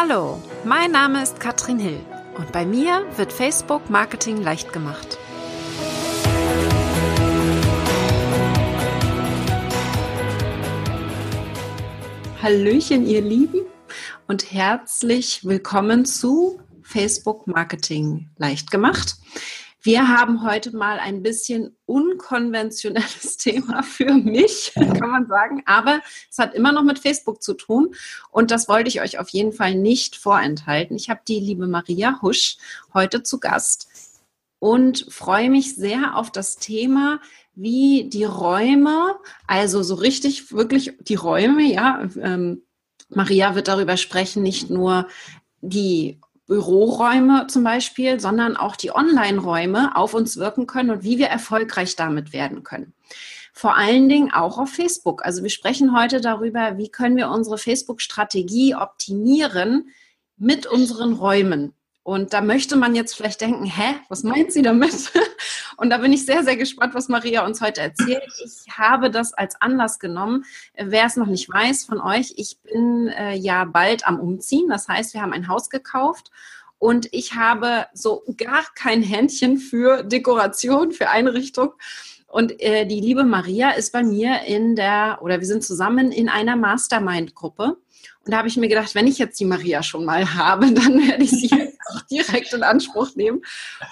Hallo, mein Name ist Katrin Hill und bei mir wird Facebook Marketing leicht gemacht. Hallöchen, ihr Lieben und herzlich willkommen zu Facebook Marketing leicht gemacht. Wir haben heute mal ein bisschen unkonventionelles Thema für mich, kann man sagen. Aber es hat immer noch mit Facebook zu tun. Und das wollte ich euch auf jeden Fall nicht vorenthalten. Ich habe die liebe Maria Husch heute zu Gast und freue mich sehr auf das Thema, wie die Räume, also so richtig wirklich die Räume, ja. Ähm, Maria wird darüber sprechen, nicht nur die Büroräume zum Beispiel, sondern auch die Online-Räume auf uns wirken können und wie wir erfolgreich damit werden können. Vor allen Dingen auch auf Facebook. Also wir sprechen heute darüber, wie können wir unsere Facebook-Strategie optimieren mit unseren Räumen. Und da möchte man jetzt vielleicht denken, hä, was meint sie damit? Und da bin ich sehr, sehr gespannt, was Maria uns heute erzählt. Ich habe das als Anlass genommen. Wer es noch nicht weiß von euch, ich bin äh, ja bald am Umziehen. Das heißt, wir haben ein Haus gekauft und ich habe so gar kein Händchen für Dekoration, für Einrichtung. Und äh, die liebe Maria ist bei mir in der, oder wir sind zusammen in einer Mastermind-Gruppe. Und da habe ich mir gedacht, wenn ich jetzt die Maria schon mal habe, dann werde ich sie auch direkt in Anspruch nehmen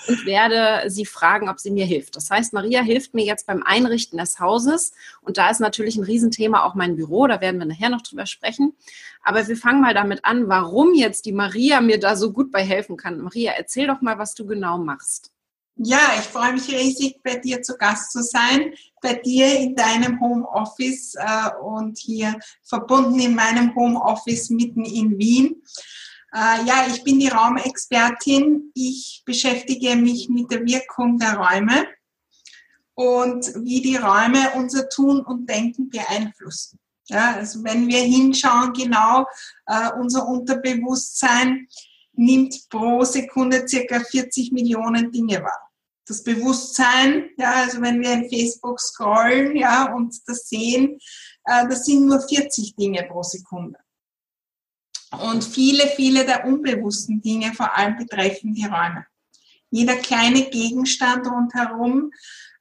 und werde sie fragen, ob sie mir hilft. Das heißt, Maria hilft mir jetzt beim Einrichten des Hauses. Und da ist natürlich ein Riesenthema auch mein Büro. Da werden wir nachher noch drüber sprechen. Aber wir fangen mal damit an, warum jetzt die Maria mir da so gut bei helfen kann. Maria, erzähl doch mal, was du genau machst. Ja, ich freue mich riesig, bei dir zu Gast zu sein, bei dir in deinem Homeoffice äh, und hier verbunden in meinem Homeoffice mitten in Wien. Äh, ja, ich bin die Raumexpertin. Ich beschäftige mich mit der Wirkung der Räume und wie die Räume unser Tun und Denken beeinflussen. Ja, also wenn wir hinschauen, genau äh, unser Unterbewusstsein nimmt pro Sekunde circa 40 Millionen Dinge wahr das Bewusstsein, ja, also wenn wir in Facebook scrollen, ja, und das sehen, äh, das sind nur 40 Dinge pro Sekunde. Und viele, viele der unbewussten Dinge vor allem betreffen die Räume. Jeder kleine Gegenstand rundherum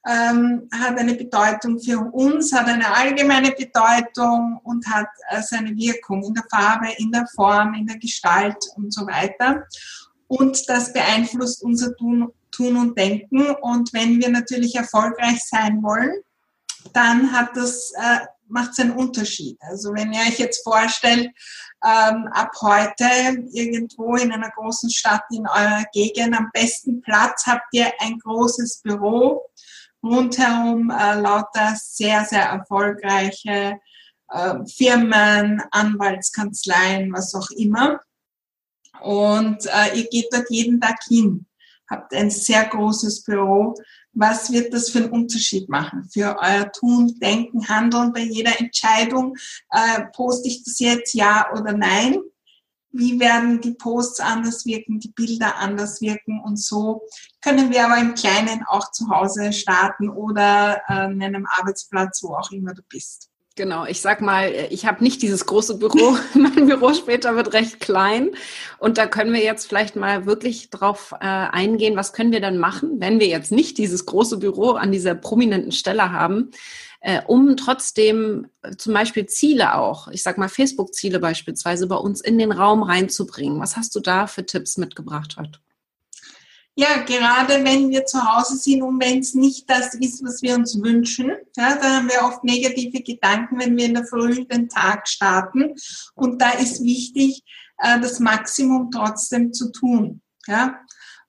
ähm, hat eine Bedeutung für uns, hat eine allgemeine Bedeutung und hat äh, seine Wirkung in der Farbe, in der Form, in der Gestalt und so weiter. Und das beeinflusst unser Tun Tun und Denken. Und wenn wir natürlich erfolgreich sein wollen, dann hat das, äh, macht es einen Unterschied. Also wenn ihr euch jetzt vorstellt, ähm, ab heute irgendwo in einer großen Stadt in eurer Gegend am besten Platz habt ihr ein großes Büro, rundherum äh, lauter sehr, sehr erfolgreiche äh, Firmen, Anwaltskanzleien, was auch immer. Und äh, ihr geht dort jeden Tag hin habt ein sehr großes Büro. Was wird das für einen Unterschied machen für euer Tun, Denken, Handeln bei jeder Entscheidung? Äh, poste ich das jetzt ja oder nein? Wie werden die Posts anders wirken, die Bilder anders wirken und so können wir aber im Kleinen auch zu Hause starten oder äh, an einem Arbeitsplatz, wo auch immer du bist. Genau, ich sag mal, ich habe nicht dieses große Büro. mein Büro später wird recht klein. Und da können wir jetzt vielleicht mal wirklich drauf äh, eingehen, was können wir dann machen, wenn wir jetzt nicht dieses große Büro an dieser prominenten Stelle haben, äh, um trotzdem äh, zum Beispiel Ziele auch, ich sag mal Facebook-Ziele beispielsweise, bei uns in den Raum reinzubringen. Was hast du da für Tipps mitgebracht heute? Ja, gerade wenn wir zu Hause sind und wenn es nicht das ist, was wir uns wünschen, ja, dann haben wir oft negative Gedanken, wenn wir in der Früh den Tag starten. Und da ist wichtig, äh, das Maximum trotzdem zu tun. Ja.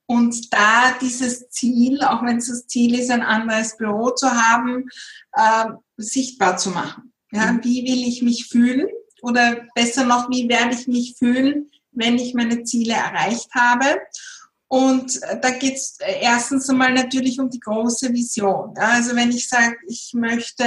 Und da dieses Ziel, auch wenn es das Ziel ist, ein anderes Büro zu haben, äh, sichtbar zu machen. Ja, mhm. wie will ich mich fühlen? Oder besser noch, wie werde ich mich fühlen, wenn ich meine Ziele erreicht habe? Und äh, da geht es äh, erstens einmal natürlich um die große Vision. Also wenn ich sage, ich möchte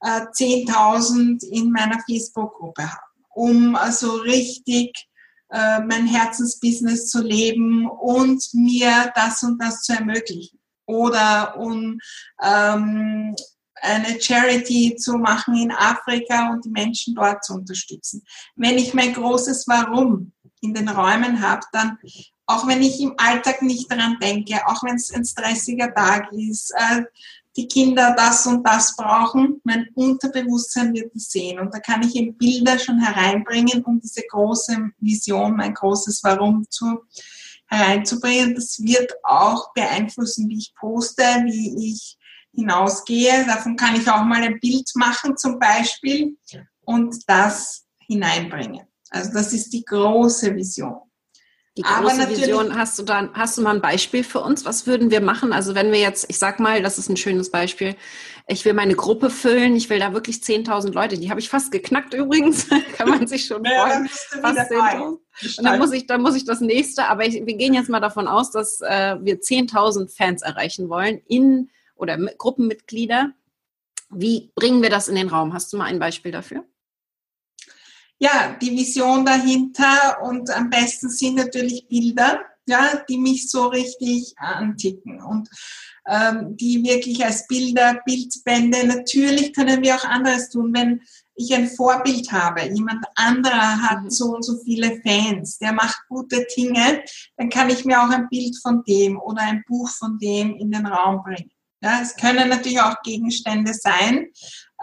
äh, 10.000 in meiner Facebook-Gruppe haben, um also richtig äh, mein Herzensbusiness zu leben und mir das und das zu ermöglichen. Oder um ähm, eine Charity zu machen in Afrika und die Menschen dort zu unterstützen. Wenn ich mein großes Warum in den Räumen habe, dann auch wenn ich im Alltag nicht daran denke, auch wenn es ein stressiger Tag ist, äh, die Kinder das und das brauchen, mein Unterbewusstsein wird es sehen. Und da kann ich eben Bilder schon hereinbringen, um diese große Vision, mein großes Warum zu hereinzubringen. Das wird auch beeinflussen, wie ich poste, wie ich hinausgehe. Davon kann ich auch mal ein Bild machen zum Beispiel und das hineinbringen. Also das ist die große Vision. Die große Vision, hast du dann, hast du mal ein Beispiel für uns? Was würden wir machen? Also wenn wir jetzt, ich sag mal, das ist ein schönes Beispiel. Ich will meine Gruppe füllen. Ich will da wirklich 10.000 Leute. Die habe ich fast geknackt übrigens. Kann man sich schon freuen. fast 10.000. Und dann muss ich, dann muss ich das nächste. Aber ich, wir gehen jetzt mal davon aus, dass äh, wir 10.000 Fans erreichen wollen in oder Gruppenmitglieder. Wie bringen wir das in den Raum? Hast du mal ein Beispiel dafür? Ja, die Vision dahinter und am besten sind natürlich Bilder, ja, die mich so richtig anticken und ähm, die wirklich als Bilder, Bildbände, natürlich können wir auch anderes tun, wenn ich ein Vorbild habe, jemand anderer hat mhm. so und so viele Fans, der macht gute Dinge, dann kann ich mir auch ein Bild von dem oder ein Buch von dem in den Raum bringen. Ja, es können natürlich auch Gegenstände sein,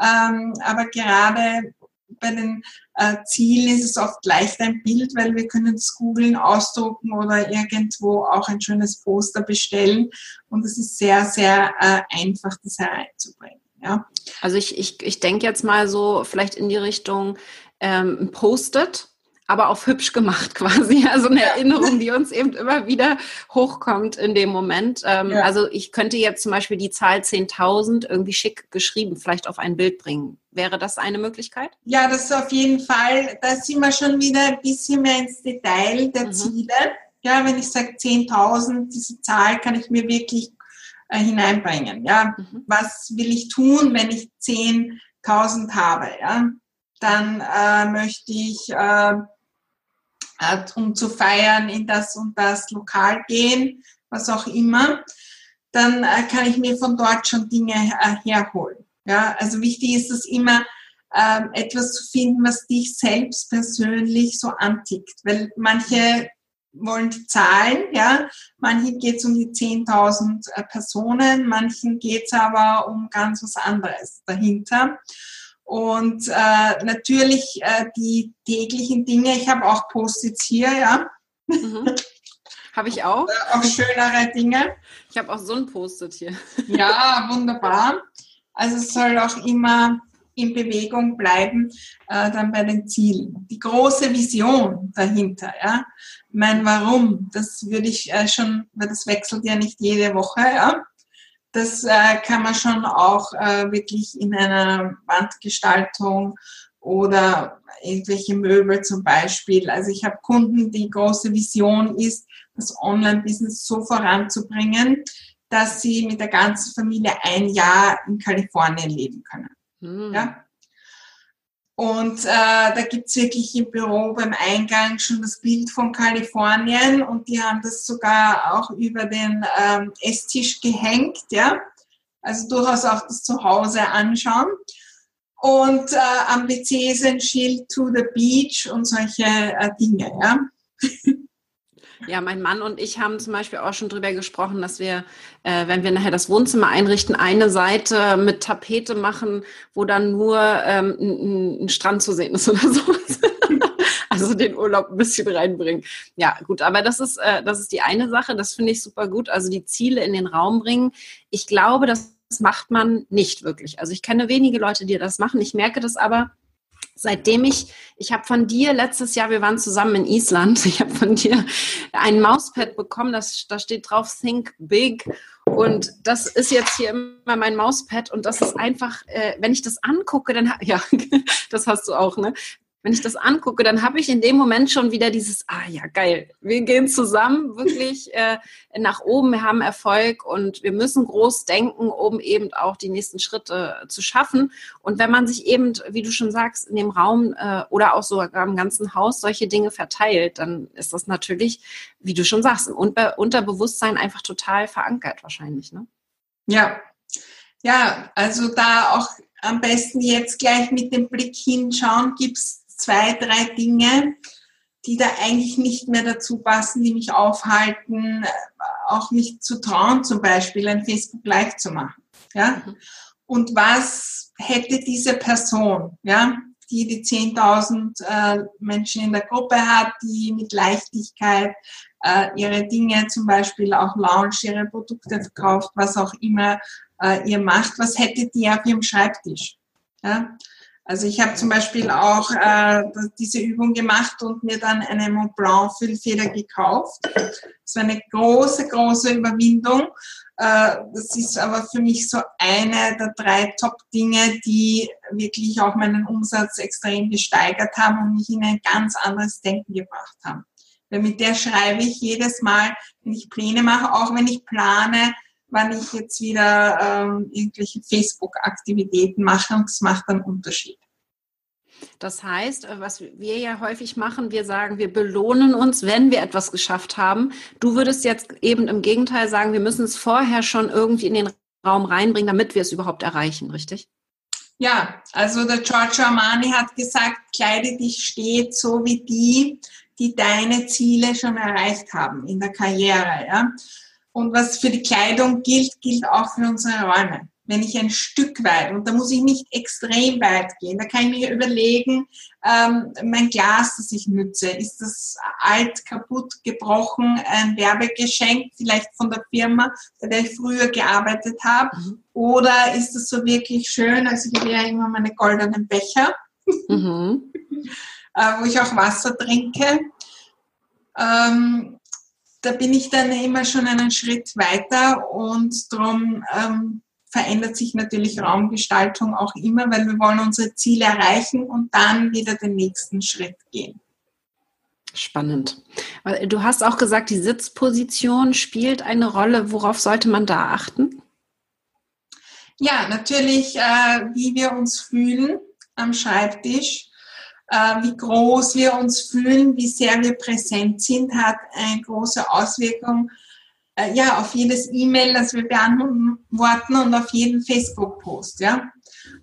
ähm, aber gerade bei den äh, Zielen ist es oft leicht ein Bild, weil wir können es googeln, ausdrucken oder irgendwo auch ein schönes Poster bestellen. Und es ist sehr, sehr äh, einfach, das hereinzubringen. Ja. Also ich, ich, ich denke jetzt mal so vielleicht in die Richtung ähm, Post-it aber auf hübsch gemacht quasi. Also eine ja. Erinnerung, die uns eben immer wieder hochkommt in dem Moment. Ähm, ja. Also ich könnte jetzt zum Beispiel die Zahl 10.000 irgendwie schick geschrieben, vielleicht auf ein Bild bringen. Wäre das eine Möglichkeit? Ja, das ist auf jeden Fall. Da sind wir schon wieder ein bisschen mehr ins Detail der mhm. Ziele. Ja, wenn ich sage 10.000, diese Zahl kann ich mir wirklich äh, hineinbringen. Ja, mhm. was will ich tun, wenn ich 10.000 habe? Ja, dann äh, möchte ich äh, um zu feiern in das und das Lokal gehen, was auch immer, dann äh, kann ich mir von dort schon Dinge äh, herholen. Ja, also wichtig ist es immer, äh, etwas zu finden, was dich selbst persönlich so antickt, weil manche wollen die Zahlen, ja, manchen geht es um die 10.000 äh, Personen, manchen geht es aber um ganz was anderes dahinter. Und äh, natürlich äh, die täglichen Dinge. Ich habe auch Post-its hier, ja. Mhm. Habe ich auch. auch schönere Dinge. Ich habe auch so ein Post-it hier. Ja, wunderbar. Also es soll auch immer in Bewegung bleiben, äh, dann bei den Zielen. Die große Vision dahinter, ja. Mein Warum, das würde ich äh, schon, weil das wechselt ja nicht jede Woche, ja. Das äh, kann man schon auch äh, wirklich in einer Wandgestaltung oder irgendwelche Möbel zum Beispiel. Also ich habe Kunden, die große Vision ist, das Online-Business so voranzubringen, dass sie mit der ganzen Familie ein Jahr in Kalifornien leben können. Mhm. Ja? Und äh, da gibt's wirklich im Büro beim Eingang schon das Bild von Kalifornien und die haben das sogar auch über den ähm, Esstisch gehängt, ja. Also durchaus auch das Zuhause anschauen. Und äh, am PC ist ein Schild to the beach und solche äh, Dinge, ja. Ja, mein Mann und ich haben zum Beispiel auch schon drüber gesprochen, dass wir, äh, wenn wir nachher das Wohnzimmer einrichten, eine Seite mit Tapete machen, wo dann nur ähm, ein, ein Strand zu sehen ist oder sowas. also den Urlaub ein bisschen reinbringen. Ja, gut, aber das ist, äh, das ist die eine Sache, das finde ich super gut. Also die Ziele in den Raum bringen. Ich glaube, das macht man nicht wirklich. Also ich kenne wenige Leute, die das machen. Ich merke das aber, seitdem ich, ich habe von dir letztes Jahr, wir waren zusammen in Island, ich habe von dir ein Mauspad bekommen, das, da steht drauf Think Big und das ist jetzt hier immer mein Mauspad und das ist einfach, äh, wenn ich das angucke, dann, ja, das hast du auch, ne? Wenn ich das angucke, dann habe ich in dem Moment schon wieder dieses, ah ja, geil, wir gehen zusammen wirklich äh, nach oben, wir haben Erfolg und wir müssen groß denken, um eben auch die nächsten Schritte zu schaffen. Und wenn man sich eben, wie du schon sagst, in dem Raum äh, oder auch sogar im ganzen Haus solche Dinge verteilt, dann ist das natürlich, wie du schon sagst, im Unterbewusstsein einfach total verankert wahrscheinlich. Ne? Ja, ja, also da auch am besten jetzt gleich mit dem Blick hinschauen, gibt es zwei, drei Dinge, die da eigentlich nicht mehr dazu passen, die mich aufhalten, auch nicht zu trauen, zum Beispiel ein Facebook Live zu machen. Ja? Mhm. Und was hätte diese Person, ja, die die 10.000 äh, Menschen in der Gruppe hat, die mit Leichtigkeit äh, ihre Dinge zum Beispiel auch launch, ihre Produkte verkauft, was auch immer äh, ihr macht, was hätte die auf ihrem Schreibtisch? Ja? Also ich habe zum Beispiel auch äh, diese Übung gemacht und mir dann eine Mont Blanc Füllfeder gekauft. Das war eine große, große Überwindung. Äh, das ist aber für mich so eine der drei Top-Dinge, die wirklich auch meinen Umsatz extrem gesteigert haben und mich in ein ganz anderes Denken gebracht haben. Weil mit der schreibe ich jedes Mal, wenn ich Pläne mache, auch wenn ich plane, wann ich jetzt wieder ähm, irgendwelche Facebook-Aktivitäten mache und das macht einen Unterschied. Das heißt, äh, was wir ja häufig machen, wir sagen, wir belohnen uns, wenn wir etwas geschafft haben. Du würdest jetzt eben im Gegenteil sagen, wir müssen es vorher schon irgendwie in den Raum reinbringen, damit wir es überhaupt erreichen, richtig? Ja, also der Giorgio Armani hat gesagt, kleide dich stets so wie die, die deine Ziele schon erreicht haben in der Karriere. Ja? Und was für die Kleidung gilt, gilt auch für unsere Räume. Wenn ich ein Stück weit, und da muss ich nicht extrem weit gehen, da kann ich mir überlegen, ähm, mein Glas, das ich nütze, ist das alt, kaputt, gebrochen, ein Werbegeschenk, vielleicht von der Firma, bei der ich früher gearbeitet habe, mhm. oder ist es so wirklich schön, also ich habe ja immer meine goldenen Becher, mhm. äh, wo ich auch Wasser trinke. Ähm, da bin ich dann immer schon einen Schritt weiter und darum ähm, verändert sich natürlich Raumgestaltung auch immer, weil wir wollen unsere Ziele erreichen und dann wieder den nächsten Schritt gehen. Spannend. Du hast auch gesagt, die Sitzposition spielt eine Rolle. Worauf sollte man da achten? Ja, natürlich, äh, wie wir uns fühlen am Schreibtisch äh, wie groß wir uns fühlen, wie sehr wir präsent sind, hat eine große Auswirkung äh, ja, auf jedes E-Mail, das wir beantworten und auf jeden Facebook-Post. Ja?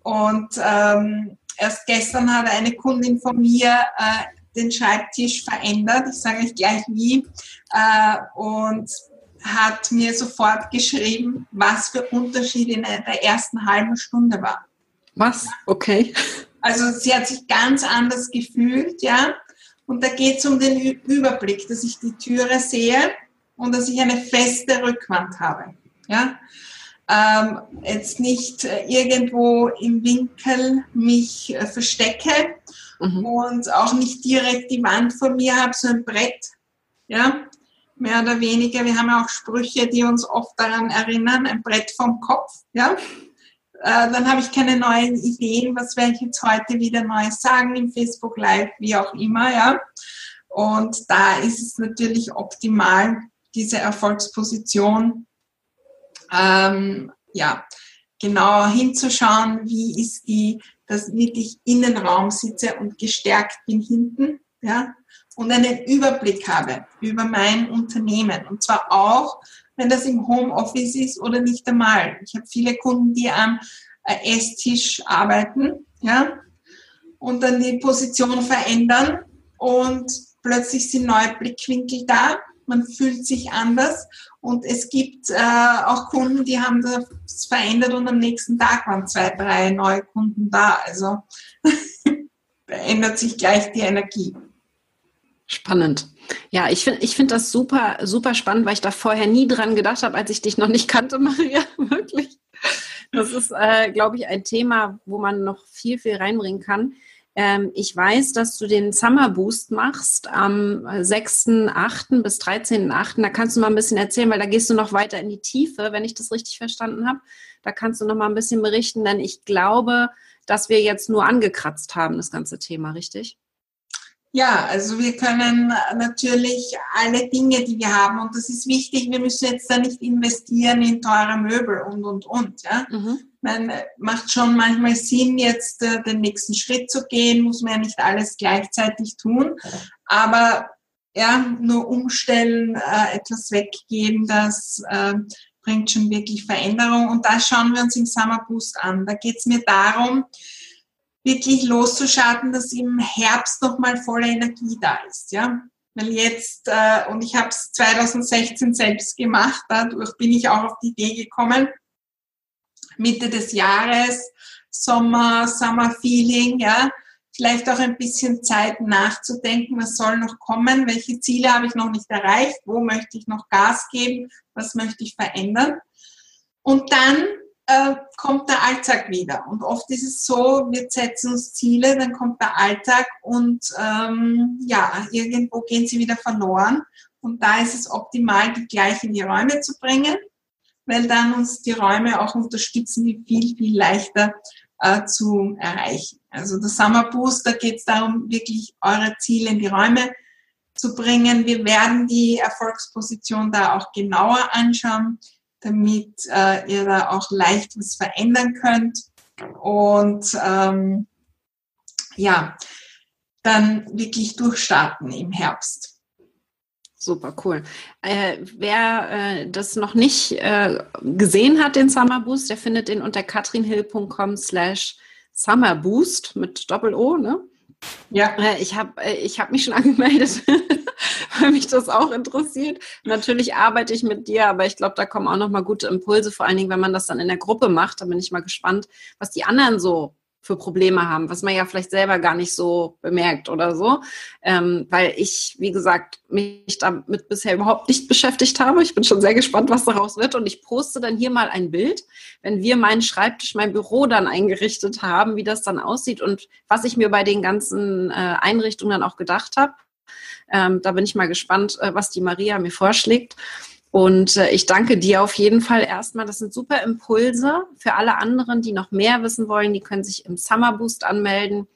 Und ähm, erst gestern hat eine Kundin von mir äh, den Schreibtisch verändert, ich sage euch gleich wie, äh, und hat mir sofort geschrieben, was für Unterschied in der ersten halben Stunde war. Was? Okay. Also sie hat sich ganz anders gefühlt, ja. Und da geht es um den Überblick, dass ich die Türe sehe und dass ich eine feste Rückwand habe. Ja? Ähm, jetzt nicht äh, irgendwo im Winkel mich äh, verstecke mhm. und auch nicht direkt die Wand vor mir habe, so ein Brett. Ja? Mehr oder weniger. Wir haben ja auch Sprüche, die uns oft daran erinnern, ein Brett vom Kopf. Ja? Äh, dann habe ich keine neuen Ideen, was werde ich jetzt heute wieder Neues sagen im Facebook Live, wie auch immer, ja. Und da ist es natürlich optimal, diese Erfolgsposition, ähm, ja, genau hinzuschauen, wie ist die, dass ich in den Raum sitze und gestärkt bin hinten, ja, und einen Überblick habe über mein Unternehmen. Und zwar auch wenn das im Homeoffice ist oder nicht einmal. Ich habe viele Kunden, die am äh, Esstisch arbeiten, ja, und dann die Position verändern und plötzlich sind neue Blickwinkel da. Man fühlt sich anders und es gibt äh, auch Kunden, die haben das verändert und am nächsten Tag waren zwei, drei neue Kunden da. Also verändert sich gleich die Energie. Spannend. Ja, ich finde ich find das super, super spannend, weil ich da vorher nie dran gedacht habe, als ich dich noch nicht kannte, Maria. Wirklich. Das ist, äh, glaube ich, ein Thema, wo man noch viel, viel reinbringen kann. Ähm, ich weiß, dass du den Summer Boost machst am 6.8. bis 13.8. Da kannst du mal ein bisschen erzählen, weil da gehst du noch weiter in die Tiefe, wenn ich das richtig verstanden habe. Da kannst du noch mal ein bisschen berichten, denn ich glaube, dass wir jetzt nur angekratzt haben, das ganze Thema, richtig? Ja, also wir können natürlich alle Dinge, die wir haben, und das ist wichtig, wir müssen jetzt da nicht investieren in teure Möbel und, und, und. Ja? Mhm. Man macht schon manchmal Sinn, jetzt äh, den nächsten Schritt zu gehen, muss man ja nicht alles gleichzeitig tun, aber ja, nur umstellen, äh, etwas weggeben, das äh, bringt schon wirklich Veränderung und das schauen wir uns im Summer Boost an. Da geht es mir darum, wirklich loszustarten, dass im Herbst nochmal volle Energie da ist. Ja? Weil jetzt, äh, und ich habe es 2016 selbst gemacht, dadurch bin ich auch auf die Idee gekommen, Mitte des Jahres, Sommer, Summer Feeling, ja, vielleicht auch ein bisschen Zeit nachzudenken, was soll noch kommen, welche Ziele habe ich noch nicht erreicht, wo möchte ich noch Gas geben, was möchte ich verändern. Und dann äh, kommt der Alltag wieder. Und oft ist es so, wir setzen uns Ziele, dann kommt der Alltag und ähm, ja, irgendwo gehen sie wieder verloren. Und da ist es optimal, die gleich in die Räume zu bringen, weil dann uns die Räume auch unterstützen, die viel, viel leichter äh, zu erreichen. Also der Summer Boost, da geht es darum, wirklich eure Ziele in die Räume zu bringen. Wir werden die Erfolgsposition da auch genauer anschauen damit äh, ihr da auch leicht was verändern könnt. Und ähm, ja, dann wirklich durchstarten im Herbst. Super cool. Äh, wer äh, das noch nicht äh, gesehen hat, den Summer Boost, der findet den unter katrinhill.com slash Summerboost mit Doppel-O, ne? Ja. Äh, ich habe äh, ich hab mich schon angemeldet. Weil mich das auch interessiert. Natürlich arbeite ich mit dir, aber ich glaube, da kommen auch nochmal gute Impulse, vor allen Dingen, wenn man das dann in der Gruppe macht. Da bin ich mal gespannt, was die anderen so für Probleme haben, was man ja vielleicht selber gar nicht so bemerkt oder so, ähm, weil ich, wie gesagt, mich damit bisher überhaupt nicht beschäftigt habe. Ich bin schon sehr gespannt, was daraus wird und ich poste dann hier mal ein Bild, wenn wir meinen Schreibtisch, mein Büro dann eingerichtet haben, wie das dann aussieht und was ich mir bei den ganzen äh, Einrichtungen dann auch gedacht habe. Ähm, da bin ich mal gespannt, äh, was die Maria mir vorschlägt. Und äh, ich danke dir auf jeden Fall erstmal. Das sind super Impulse für alle anderen, die noch mehr wissen wollen. Die können sich im Summer Boost anmelden.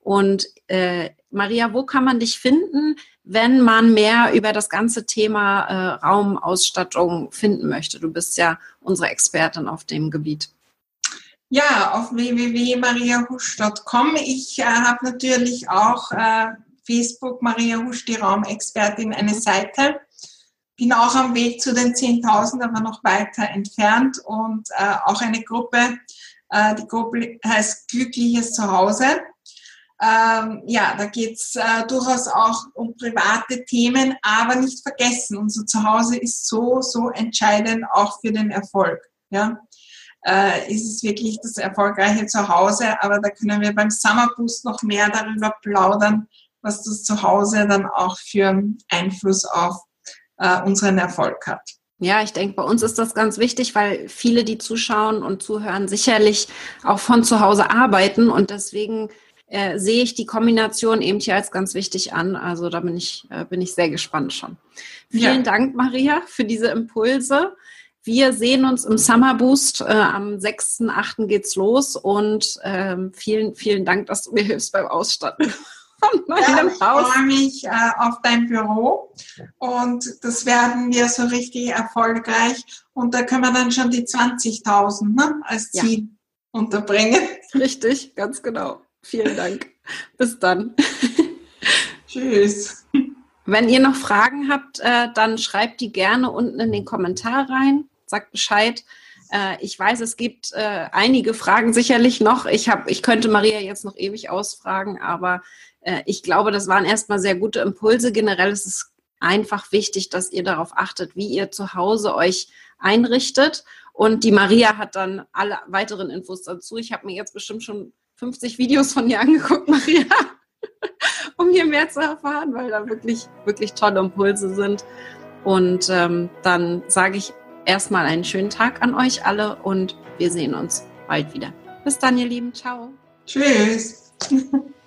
Und äh, Maria, wo kann man dich finden, wenn man mehr über das ganze Thema äh, Raumausstattung finden möchte? Du bist ja unsere Expertin auf dem Gebiet. Ja, auf www.mariahusch.com. Ich äh, habe natürlich auch äh, Facebook Maria Husch, die Raumexpertin, eine Seite. Bin auch am Weg zu den 10.000, aber noch weiter entfernt und äh, auch eine Gruppe. Äh, die Gruppe heißt Glückliches Zuhause. Ähm, ja, da geht's äh, durchaus auch um private Themen, aber nicht vergessen, unser Zuhause ist so, so entscheidend auch für den Erfolg. Ja, äh, ist es wirklich das erfolgreiche Zuhause, aber da können wir beim Summer Boost noch mehr darüber plaudern, was das zu Hause dann auch für Einfluss auf äh, unseren Erfolg hat. Ja, ich denke, bei uns ist das ganz wichtig, weil viele, die zuschauen und zuhören, sicherlich auch von zu Hause arbeiten und deswegen äh, sehe ich die Kombination eben hier als ganz wichtig an. Also da bin ich, äh, bin ich sehr gespannt schon. Vielen ja. Dank, Maria, für diese Impulse. Wir sehen uns im Summer Boost. Äh, am 6.8. geht's los und ähm, vielen, vielen Dank, dass du mir hilfst beim Ausstatten von meinem ja, Haus. Ich freue mich äh, auf dein Büro und das werden wir so richtig erfolgreich. Und da können wir dann schon die 20.000 ne, als Ziel ja. unterbringen. Richtig, ganz genau. Vielen Dank. Bis dann. Tschüss. Wenn ihr noch Fragen habt, äh, dann schreibt die gerne unten in den Kommentar rein. Sagt Bescheid. Äh, ich weiß, es gibt äh, einige Fragen sicherlich noch. Ich, hab, ich könnte Maria jetzt noch ewig ausfragen, aber äh, ich glaube, das waren erstmal sehr gute Impulse. Generell ist es einfach wichtig, dass ihr darauf achtet, wie ihr zu Hause euch einrichtet. Und die Maria hat dann alle weiteren Infos dazu. Ich habe mir jetzt bestimmt schon 50 Videos von dir angeguckt, Maria, um hier mehr zu erfahren, weil da wirklich, wirklich tolle Impulse sind. Und ähm, dann sage ich erstmal einen schönen Tag an euch alle und wir sehen uns bald wieder. Bis dann, ihr Lieben. Ciao. Tschüss.